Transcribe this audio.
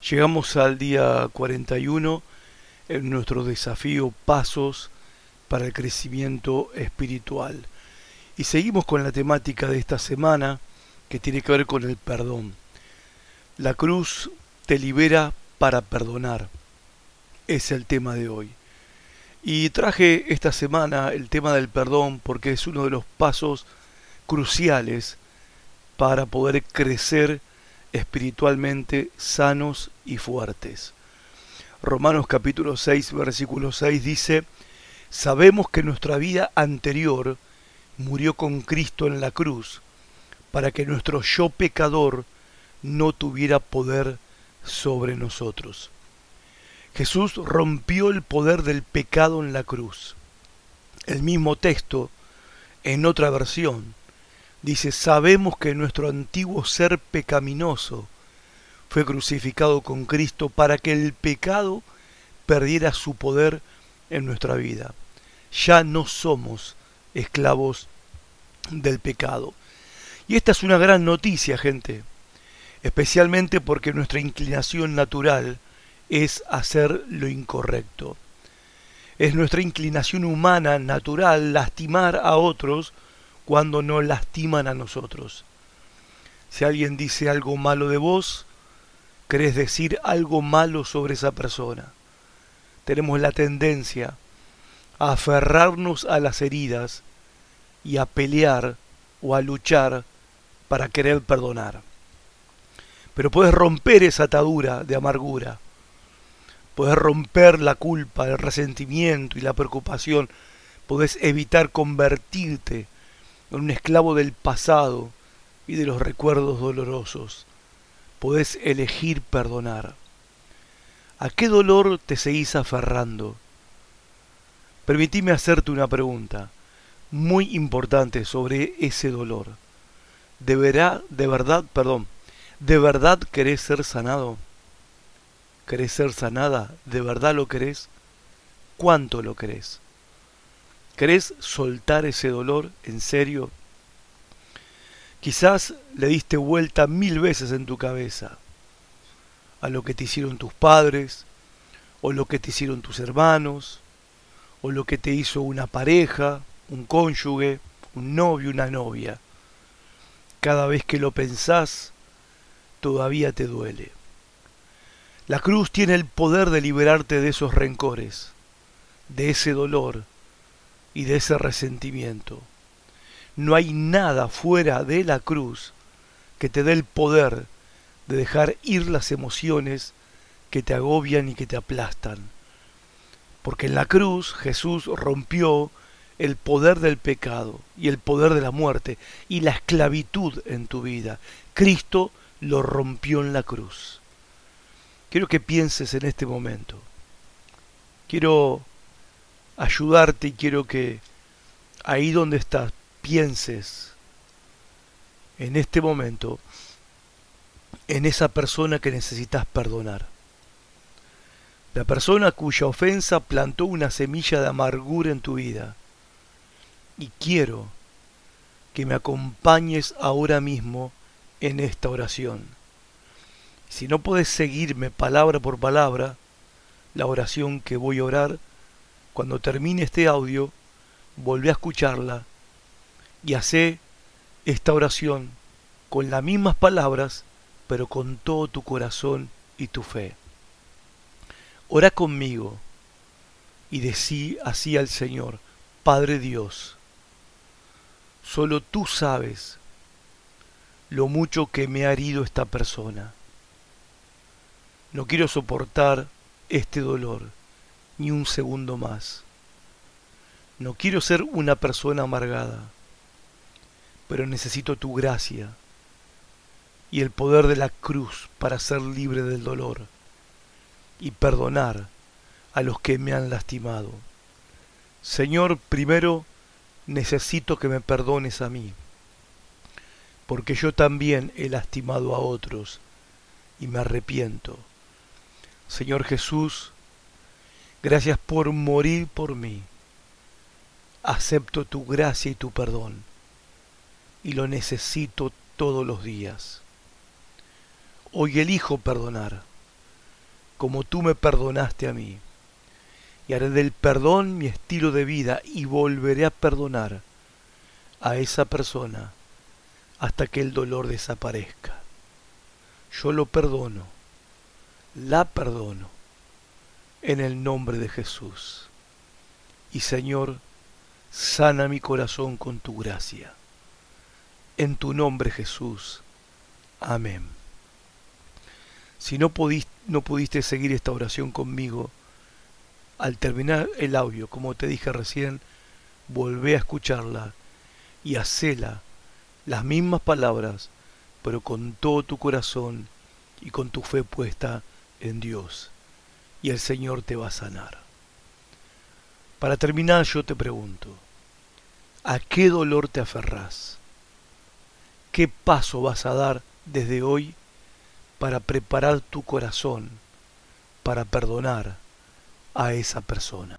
Llegamos al día 41 en nuestro desafío Pasos para el Crecimiento Espiritual. Y seguimos con la temática de esta semana que tiene que ver con el perdón. La cruz te libera para perdonar. Es el tema de hoy. Y traje esta semana el tema del perdón porque es uno de los pasos cruciales para poder crecer espiritualmente sanos y fuertes. Romanos capítulo 6, versículo 6 dice, Sabemos que nuestra vida anterior murió con Cristo en la cruz, para que nuestro yo pecador no tuviera poder sobre nosotros. Jesús rompió el poder del pecado en la cruz. El mismo texto, en otra versión, dice, sabemos que nuestro antiguo ser pecaminoso fue crucificado con Cristo para que el pecado perdiera su poder en nuestra vida. Ya no somos esclavos del pecado. Y esta es una gran noticia, gente, especialmente porque nuestra inclinación natural es hacer lo incorrecto. Es nuestra inclinación humana natural lastimar a otros cuando no lastiman a nosotros. Si alguien dice algo malo de vos, querés decir algo malo sobre esa persona. Tenemos la tendencia a aferrarnos a las heridas y a pelear o a luchar para querer perdonar. Pero puedes romper esa atadura de amargura Podés romper la culpa, el resentimiento y la preocupación. Podés evitar convertirte en un esclavo del pasado y de los recuerdos dolorosos. Podés elegir perdonar. ¿A qué dolor te seguís aferrando? Permitime hacerte una pregunta muy importante sobre ese dolor. ¿Deberá, de verdad, perdón, de verdad querés ser sanado? ¿Querés ser sanada? ¿De verdad lo querés? ¿Cuánto lo querés? ¿Querés soltar ese dolor en serio? Quizás le diste vuelta mil veces en tu cabeza a lo que te hicieron tus padres, o lo que te hicieron tus hermanos, o lo que te hizo una pareja, un cónyuge, un novio, una novia. Cada vez que lo pensás, todavía te duele. La cruz tiene el poder de liberarte de esos rencores, de ese dolor y de ese resentimiento. No hay nada fuera de la cruz que te dé el poder de dejar ir las emociones que te agobian y que te aplastan. Porque en la cruz Jesús rompió el poder del pecado y el poder de la muerte y la esclavitud en tu vida. Cristo lo rompió en la cruz. Quiero que pienses en este momento. Quiero ayudarte y quiero que ahí donde estás pienses en este momento en esa persona que necesitas perdonar. La persona cuya ofensa plantó una semilla de amargura en tu vida. Y quiero que me acompañes ahora mismo en esta oración. Si no puedes seguirme palabra por palabra, la oración que voy a orar, cuando termine este audio, volvé a escucharla y hace esta oración con las mismas palabras, pero con todo tu corazón y tu fe. Ora conmigo y decí así al Señor, Padre Dios, solo tú sabes lo mucho que me ha herido esta persona no quiero soportar este dolor ni un segundo más. No quiero ser una persona amargada, pero necesito tu gracia y el poder de la cruz para ser libre del dolor y perdonar a los que me han lastimado. Señor, primero necesito que me perdones a mí, porque yo también he lastimado a otros y me arrepiento. Señor Jesús, gracias por morir por mí. Acepto tu gracia y tu perdón y lo necesito todos los días. Hoy elijo perdonar como tú me perdonaste a mí. Y haré del perdón mi estilo de vida y volveré a perdonar a esa persona hasta que el dolor desaparezca. Yo lo perdono, la perdono, en el nombre de Jesús. Y Señor, sana mi corazón con tu gracia. En tu nombre Jesús. Amén. Si no pudiste, no pudiste seguir esta oración conmigo, al terminar el audio, como te dije recién, volvé a escucharla y hacela las mismas palabras, pero con todo tu corazón y con tu fe puesta en Dios. Y el Señor te va a sanar. Para terminar yo te pregunto, ¿a qué dolor te aferrás? ¿Qué paso vas a dar desde hoy para preparar tu corazón para perdonar a esa persona?